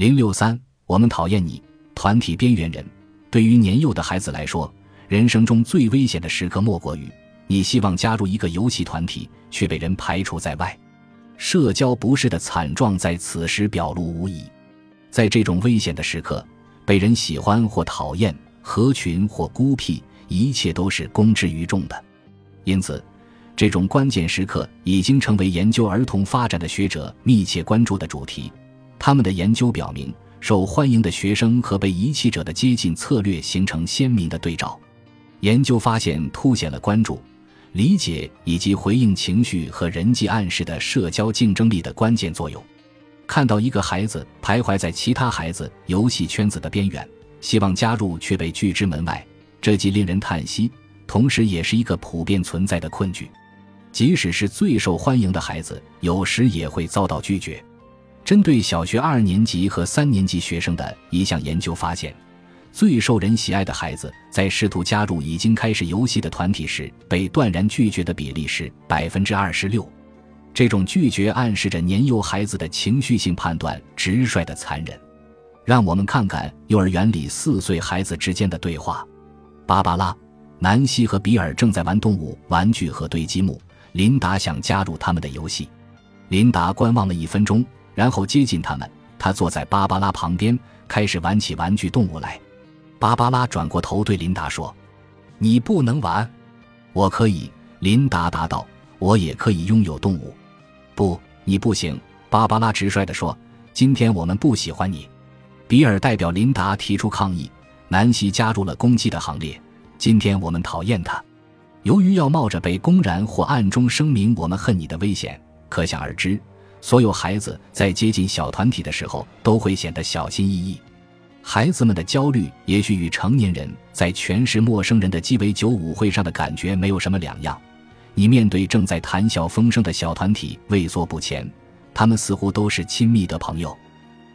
零六三，我们讨厌你，团体边缘人。对于年幼的孩子来说，人生中最危险的时刻莫过于你希望加入一个游戏团体，却被人排除在外。社交不适的惨状在此时表露无遗。在这种危险的时刻，被人喜欢或讨厌，合群或孤僻，一切都是公之于众的。因此，这种关键时刻已经成为研究儿童发展的学者密切关注的主题。他们的研究表明，受欢迎的学生和被遗弃者的接近策略形成鲜明的对照。研究发现凸显了关注、理解以及回应情绪和人际暗示的社交竞争力的关键作用。看到一个孩子徘徊在其他孩子游戏圈子的边缘，希望加入却被拒之门外，这既令人叹息，同时也是一个普遍存在的困局。即使是最受欢迎的孩子，有时也会遭到拒绝。针对小学二年级和三年级学生的一项研究发现，最受人喜爱的孩子在试图加入已经开始游戏的团体时，被断然拒绝的比例是百分之二十六。这种拒绝暗示着年幼孩子的情绪性判断直率的残忍。让我们看看幼儿园里四岁孩子之间的对话：芭芭拉、南希和比尔正在玩动物玩具和堆积木。琳达想加入他们的游戏。琳达观望了一分钟，然后接近他们。他坐在芭芭拉旁边，开始玩起玩具动物来。芭芭拉转过头对琳达说：“你不能玩。”“我可以。”琳达答道，“我也可以拥有动物。”不，你不行。”芭芭拉直率地说，“今天我们不喜欢你。”比尔代表琳达提出抗议，南希加入了攻击的行列。“今天我们讨厌他。”由于要冒着被公然或暗中声明“我们恨你”的危险，可想而知，所有孩子在接近小团体的时候都会显得小心翼翼。孩子们的焦虑也许与成年人在全是陌生人的鸡尾酒舞会上的感觉没有什么两样。你面对正在谈笑风生的小团体畏缩不前，他们似乎都是亲密的朋友。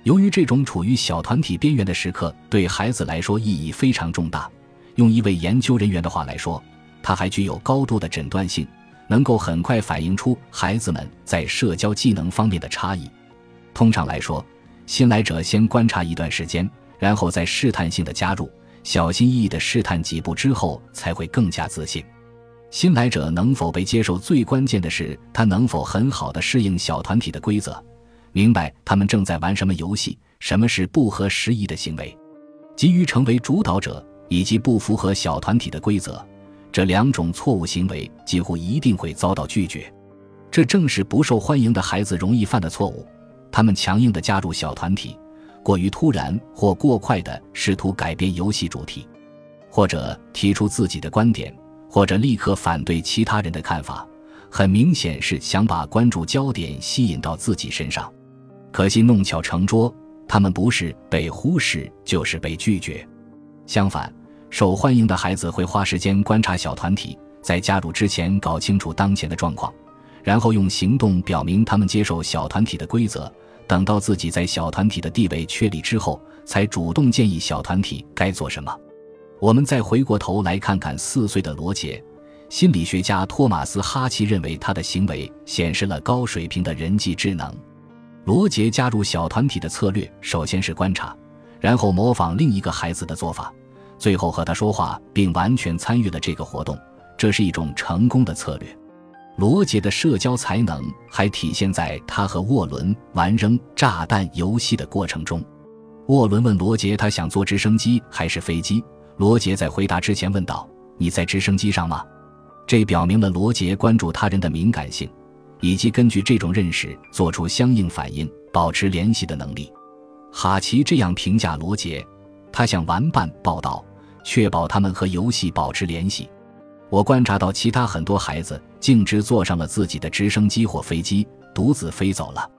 由于这种处于小团体边缘的时刻对孩子来说意义非常重大，用一位研究人员的话来说，它还具有高度的诊断性，能够很快反映出孩子们在社交技能方面的差异。通常来说，新来者先观察一段时间，然后再试探性的加入，小心翼翼的试探几步之后，才会更加自信。新来者能否被接受，最关键的是他能否很好的适应小团体的规则，明白他们正在玩什么游戏，什么是不合时宜的行为，急于成为主导者，以及不符合小团体的规则。这两种错误行为几乎一定会遭到拒绝。这正是不受欢迎的孩子容易犯的错误。他们强硬的加入小团体，过于突然或过快的试图改变游戏主题，或者提出自己的观点。或者立刻反对其他人的看法，很明显是想把关注焦点吸引到自己身上。可惜弄巧成拙，他们不是被忽视，就是被拒绝。相反，受欢迎的孩子会花时间观察小团体，在加入之前搞清楚当前的状况，然后用行动表明他们接受小团体的规则。等到自己在小团体的地位确立之后，才主动建议小团体该做什么。我们再回过头来看看四岁的罗杰，心理学家托马斯·哈奇认为他的行为显示了高水平的人际智能。罗杰加入小团体的策略首先是观察，然后模仿另一个孩子的做法，最后和他说话，并完全参与了这个活动。这是一种成功的策略。罗杰的社交才能还体现在他和沃伦玩扔炸弹游戏的过程中。沃伦问罗杰，他想坐直升机还是飞机？罗杰在回答之前问道：“你在直升机上吗？”这表明了罗杰关注他人的敏感性，以及根据这种认识做出相应反应、保持联系的能力。哈奇这样评价罗杰：“他向玩伴报道，确保他们和游戏保持联系。我观察到其他很多孩子径直坐上了自己的直升机或飞机，独自飞走了。